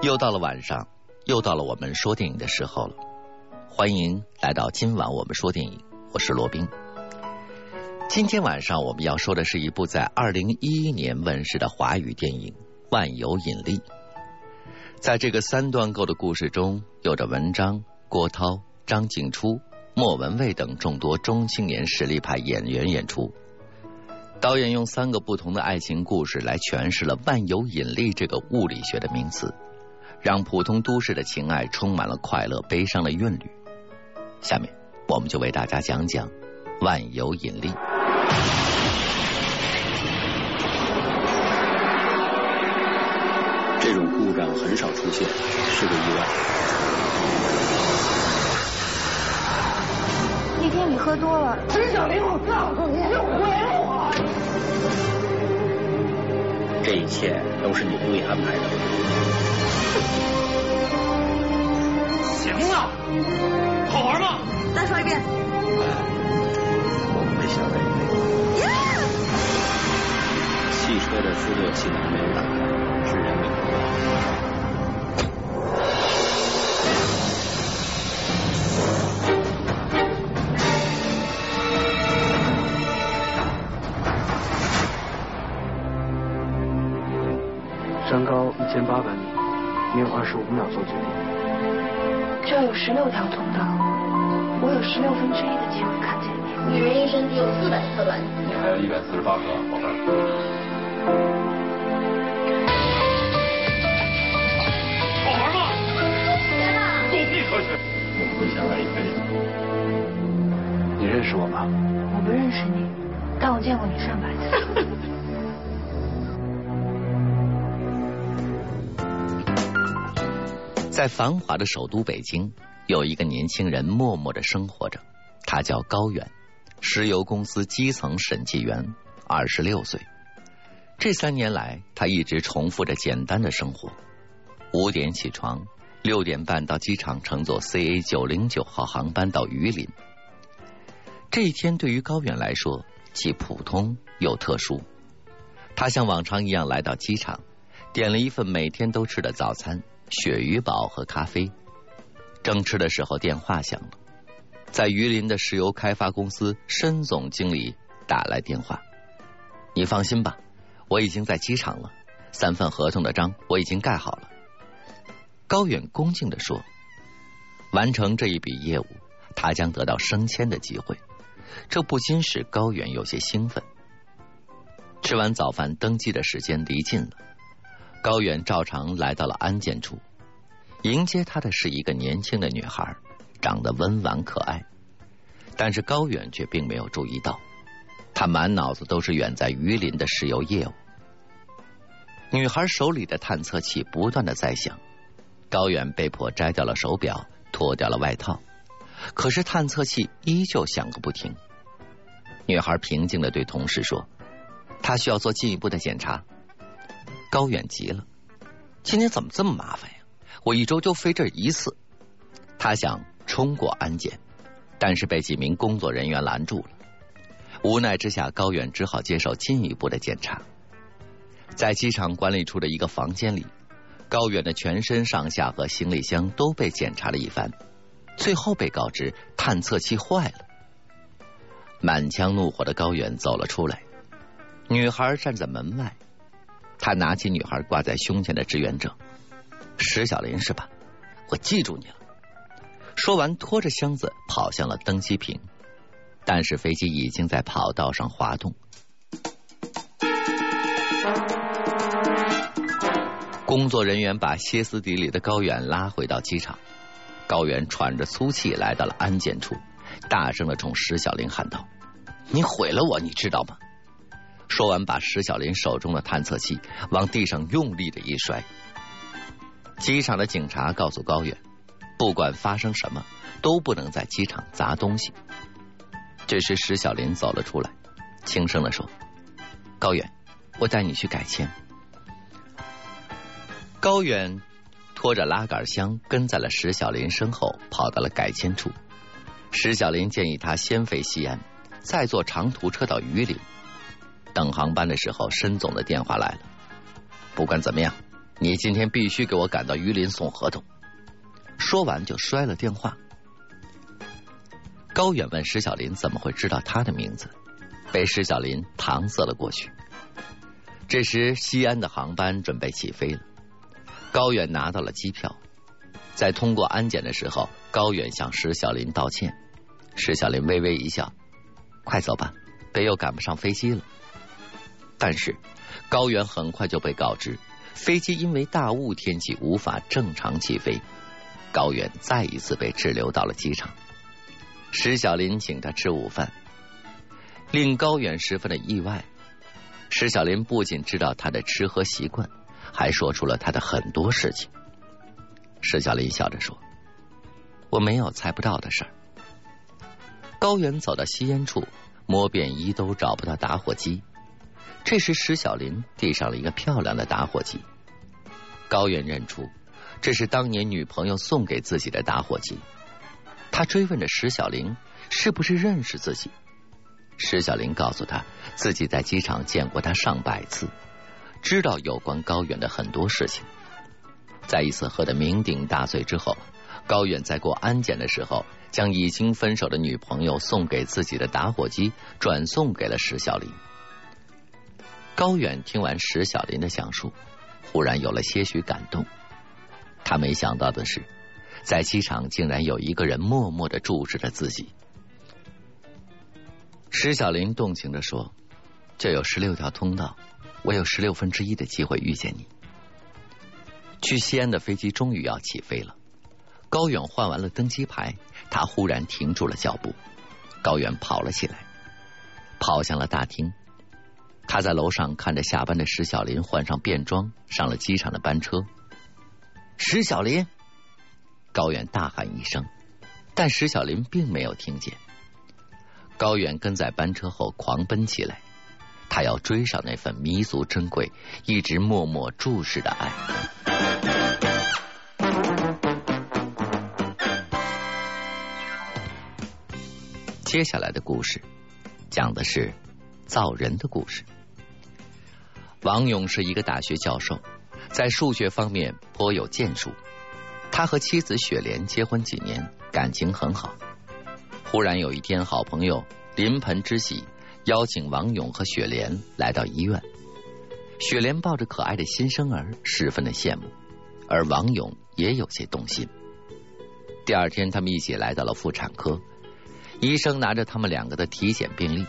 又到了晚上，又到了我们说电影的时候了。欢迎来到今晚我们说电影，我是罗宾。今天晚上我们要说的是一部在二零一一年问世的华语电影《万有引力》。在这个三段构的故事中，有着文章、郭涛、张静初、莫文蔚等众多中青年实力派演员演出。导演用三个不同的爱情故事来诠释了万有引力这个物理学的名词。让普通都市的情爱充满了快乐、悲伤的韵律。下面，我们就为大家讲讲万有引力。这种故障很少出现，是个意外。那天你喝多了，陈小林，我告诉你，就毁了我。这一切都是你故意安排的。行了，好玩吗？再说一遍。我没想到，汽车的自热气囊没有打开，山高一千八百米，你有二十五秒做决定。这有十六条通道，我有十六分之一的机会看见你。女人一生只有四百克卵，你还有一百四十八个，宝贝儿。好玩吗？天哪！作弊可取。我会想来一辈子。你认识我吗？我不认识你，但我见过你上百次。在繁华的首都北京，有一个年轻人默默的生活着，他叫高远，石油公司基层审计员，二十六岁。这三年来，他一直重复着简单的生活：五点起床，六点半到机场乘坐 CA 九零九号航班到榆林。这一天对于高远来说，既普通又特殊。他像往常一样来到机场，点了一份每天都吃的早餐。鳕鱼堡和咖啡，正吃的时候电话响了，在榆林的石油开发公司申总经理打来电话。你放心吧，我已经在机场了，三份合同的章我已经盖好了。高远恭敬的说：“完成这一笔业务，他将得到升迁的机会。”这不禁使高远有些兴奋。吃完早饭，登机的时间离近了。高远照常来到了安检处，迎接他的是一个年轻的女孩，长得温婉可爱。但是高远却并没有注意到，他满脑子都是远在榆林的石油业务。女孩手里的探测器不断的在响，高远被迫摘掉了手表，脱掉了外套，可是探测器依旧响个不停。女孩平静的对同事说：“她需要做进一步的检查。”高远急了，今天怎么这么麻烦呀？我一周就飞这一次。他想冲过安检，但是被几名工作人员拦住了。无奈之下，高远只好接受进一步的检查。在机场管理处的一个房间里，高远的全身上下和行李箱都被检查了一番，最后被告知探测器坏了。满腔怒火的高远走了出来，女孩站在门外。他拿起女孩挂在胸前的志愿证，石小林是吧？我记住你了。说完，拖着箱子跑向了登机坪，但是飞机已经在跑道上滑动。工作人员把歇斯底里的高远拉回到机场，高远喘着粗气来到了安检处，大声的冲石小林喊道：“你毁了我，你知道吗？”说完，把石小林手中的探测器往地上用力的一摔。机场的警察告诉高远，不管发生什么，都不能在机场砸东西。这时，石小林走了出来，轻声的说：“高远，我带你去改签。”高远拖着拉杆箱跟在了石小林身后，跑到了改签处。石小林建议他先飞西安，再坐长途车到榆林。等航班的时候，申总的电话来了。不管怎么样，你今天必须给我赶到榆林送合同。说完就摔了电话。高远问石小林怎么会知道他的名字，被石小林搪塞了过去。这时西安的航班准备起飞了，高远拿到了机票，在通过安检的时候，高远向石小林道歉。石小林微微一笑：“快走吧，别又赶不上飞机了。”但是高远很快就被告知，飞机因为大雾天气无法正常起飞。高远再一次被滞留到了机场。石小林请他吃午饭，令高远十分的意外。石小林不仅知道他的吃喝习惯，还说出了他的很多事情。石小林笑着说：“我没有猜不到的事儿。”高远走到吸烟处，摸遍衣兜找不到打火机。这时，石小林递上了一个漂亮的打火机。高远认出。这是当年女朋友送给自己的打火机。他追问着石小林是不是认识自己。石小林告诉他，自己在机场见过他上百次，知道有关高远的很多事情。在一次喝得酩酊大醉之后，高远在过安检的时候，将已经分手的女朋友送给自己的打火机转送给了石小林。高远听完石小林的讲述，忽然有了些许感动。他没想到的是，在机场竟然有一个人默默的注视着自己。石小林动情的说：“这有十六条通道，我有十六分之一的机会遇见你。”去西安的飞机终于要起飞了。高远换完了登机牌，他忽然停住了脚步。高远跑了起来，跑向了大厅。他在楼上看着下班的石小林换上便装，上了机场的班车。石小林，高远大喊一声，但石小林并没有听见。高远跟在班车后狂奔起来，他要追上那份弥足珍贵、一直默默注视的爱。接下来的故事讲的是造人的故事。王勇是一个大学教授。在数学方面颇有建树，他和妻子雪莲结婚几年，感情很好。忽然有一天，好朋友临盆之喜邀请王勇和雪莲来到医院。雪莲抱着可爱的新生儿，十分的羡慕，而王勇也有些动心。第二天，他们一起来到了妇产科，医生拿着他们两个的体检病历：“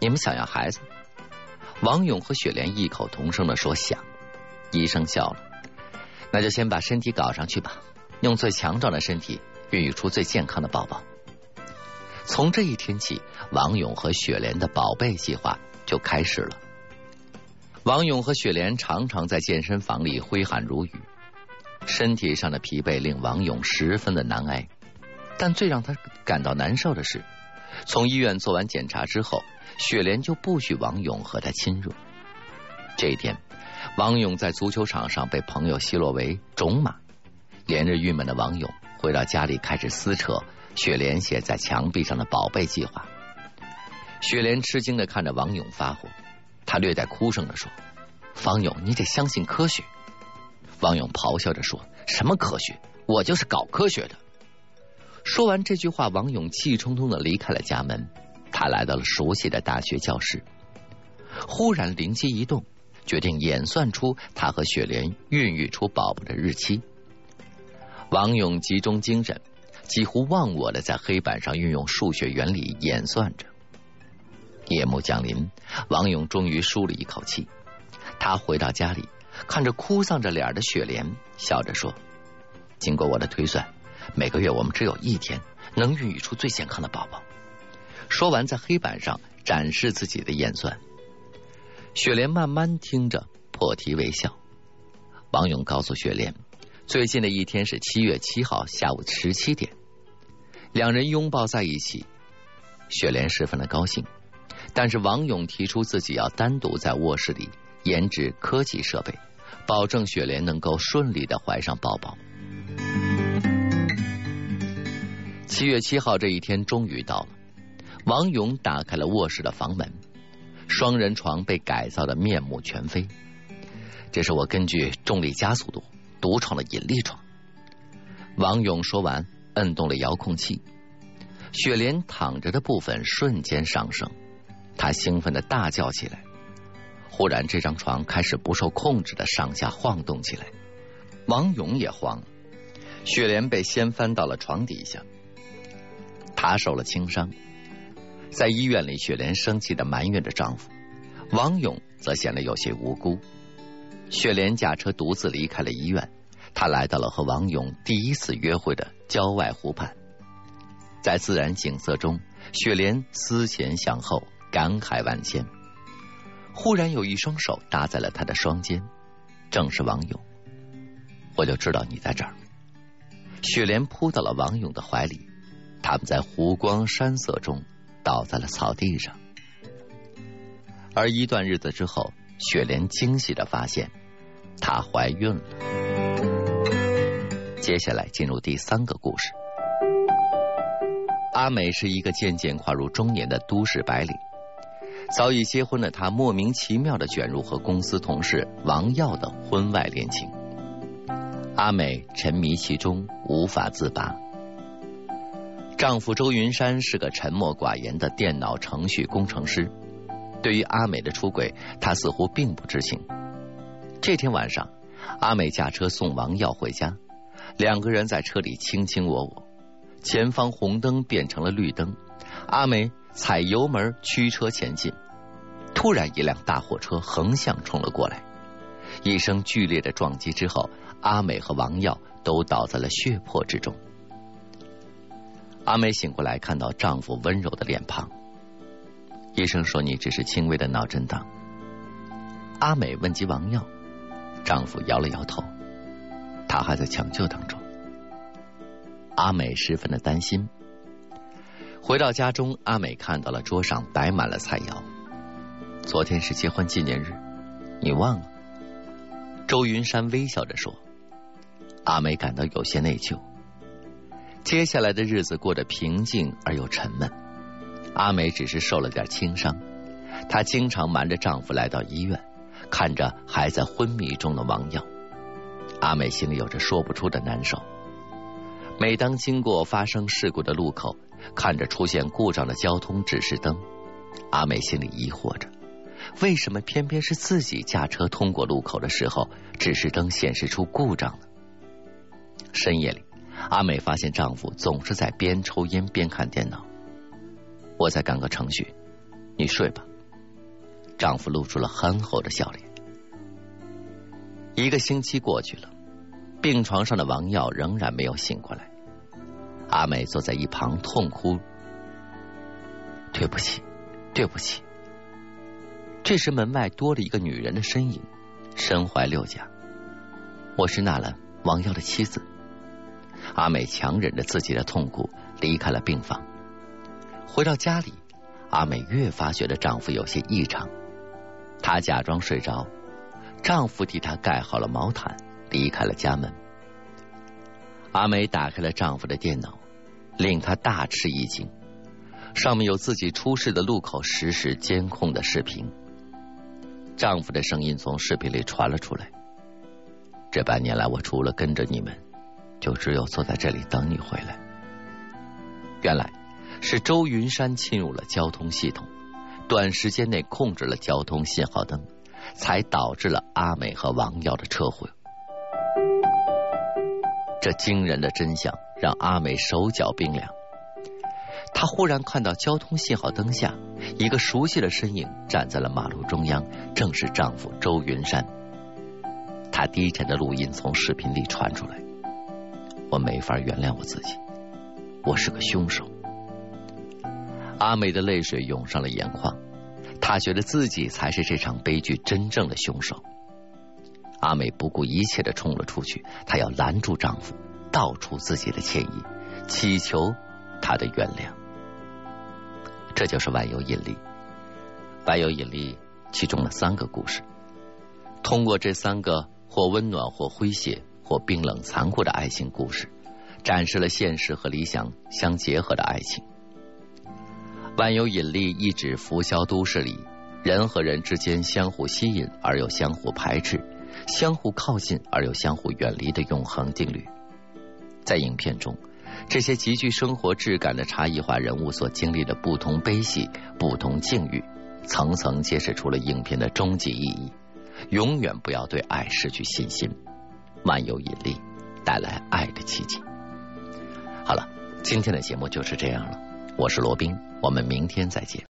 你们想要孩子？”王勇和雪莲异口同声的说：“想。”医生笑了，那就先把身体搞上去吧，用最强壮的身体孕育出最健康的宝宝。从这一天起，王勇和雪莲的宝贝计划就开始了。王勇和雪莲常常在健身房里挥汗如雨，身体上的疲惫令王勇十分的难挨。但最让他感到难受的是，从医院做完检查之后，雪莲就不许王勇和他亲热。这一天。王勇在足球场上被朋友奚落为种马，连日郁闷的王勇回到家里开始撕扯雪莲写在墙壁上的宝贝计划。雪莲吃惊的看着王勇发火，他略带哭声的说：“王勇，你得相信科学。”王勇咆哮着说：“什么科学？我就是搞科学的。”说完这句话，王勇气冲冲的离开了家门。他来到了熟悉的大学教室，忽然灵机一动。决定演算出他和雪莲孕育出宝宝的日期。王勇集中精神，几乎忘我的在黑板上运用数学原理演算着。夜幕降临，王勇终于舒了一口气。他回到家里，看着哭丧着脸的雪莲，笑着说：“经过我的推算，每个月我们只有一天能孕育出最健康的宝宝。”说完，在黑板上展示自己的演算。雪莲慢慢听着，破涕为笑。王勇告诉雪莲，最近的一天是七月七号下午十七点。两人拥抱在一起，雪莲十分的高兴。但是王勇提出自己要单独在卧室里研制科技设备，保证雪莲能够顺利的怀上宝宝。七月七号这一天终于到了，王勇打开了卧室的房门。双人床被改造的面目全非，这是我根据重力加速度独创的引力床。王勇说完，摁动了遥控器，雪莲躺着的部分瞬间上升，他兴奋的大叫起来。忽然，这张床开始不受控制的上下晃动起来，王勇也慌了。雪莲被掀翻到了床底下，他受了轻伤。在医院里，雪莲生气的埋怨着丈夫，王勇则显得有些无辜。雪莲驾车独自离开了医院，她来到了和王勇第一次约会的郊外湖畔，在自然景色中，雪莲思前想后，感慨万千。忽然有一双手搭在了她的双肩，正是王勇。我就知道你在这儿。雪莲扑到了王勇的怀里，他们在湖光山色中。倒在了草地上，而一段日子之后，雪莲惊喜的发现她怀孕了。接下来进入第三个故事。阿美是一个渐渐跨入中年的都市白领，早已结婚的她莫名其妙的卷入和公司同事王耀的婚外恋情，阿美沉迷其中无法自拔。丈夫周云山是个沉默寡言的电脑程序工程师。对于阿美的出轨，他似乎并不知情。这天晚上，阿美驾车送王耀回家，两个人在车里卿卿我我。前方红灯变成了绿灯，阿美踩油门驱车前进。突然，一辆大货车横向冲了过来，一声剧烈的撞击之后，阿美和王耀都倒在了血泊之中。阿美醒过来，看到丈夫温柔的脸庞。医生说你只是轻微的脑震荡。阿美问及王耀，丈夫摇了摇头，他还在抢救当中。阿美十分的担心。回到家中，阿美看到了桌上摆满了菜肴。昨天是结婚纪念日，你忘了？周云山微笑着说。阿美感到有些内疚。接下来的日子过得平静而又沉闷。阿美只是受了点轻伤，她经常瞒着丈夫来到医院，看着还在昏迷中的王耀。阿美心里有着说不出的难受。每当经过发生事故的路口，看着出现故障的交通指示灯，阿美心里疑惑着：为什么偏偏是自己驾车通过路口的时候，指示灯显示出故障呢？深夜里。阿美发现丈夫总是在边抽烟边看电脑。我在赶个程序，你睡吧。丈夫露出了憨厚的笑脸。一个星期过去了，病床上的王耀仍然没有醒过来。阿美坐在一旁痛哭：“对不起，对不起。”这时门外多了一个女人的身影，身怀六甲。我是纳兰，王耀的妻子。阿美强忍着自己的痛苦离开了病房。回到家里，阿美越发觉得丈夫有些异常。她假装睡着，丈夫替她盖好了毛毯，离开了家门。阿美打开了丈夫的电脑，令她大吃一惊，上面有自己出事的路口实时监控的视频。丈夫的声音从视频里传了出来：“这半年来，我除了跟着你们。”就只有坐在这里等你回来。原来是周云山侵入了交通系统，短时间内控制了交通信号灯，才导致了阿美和王耀的车祸。这惊人的真相让阿美手脚冰凉。她忽然看到交通信号灯下一个熟悉的身影站在了马路中央，正是丈夫周云山。她低沉的录音从视频里传出来。我没法原谅我自己，我是个凶手。阿美的泪水涌上了眼眶，她觉得自己才是这场悲剧真正的凶手。阿美不顾一切的冲了出去，她要拦住丈夫，道出自己的歉意，祈求他的原谅。这就是万有引力。万有引力其中的三个故事，通过这三个或温暖或诙谐。或冰冷残酷的爱情故事，展示了现实和理想相结合的爱情。万有引力一指浮嚣都市里人和人之间相互吸引而又相互排斥，相互靠近而又相互远离的永恒定律。在影片中，这些极具生活质感的差异化人物所经历的不同悲喜、不同境遇，层层揭示出了影片的终极意义：永远不要对爱失去信心，万有引力带来爱的奇迹。好了，今天的节目就是这样了。我是罗宾，我们明天再见。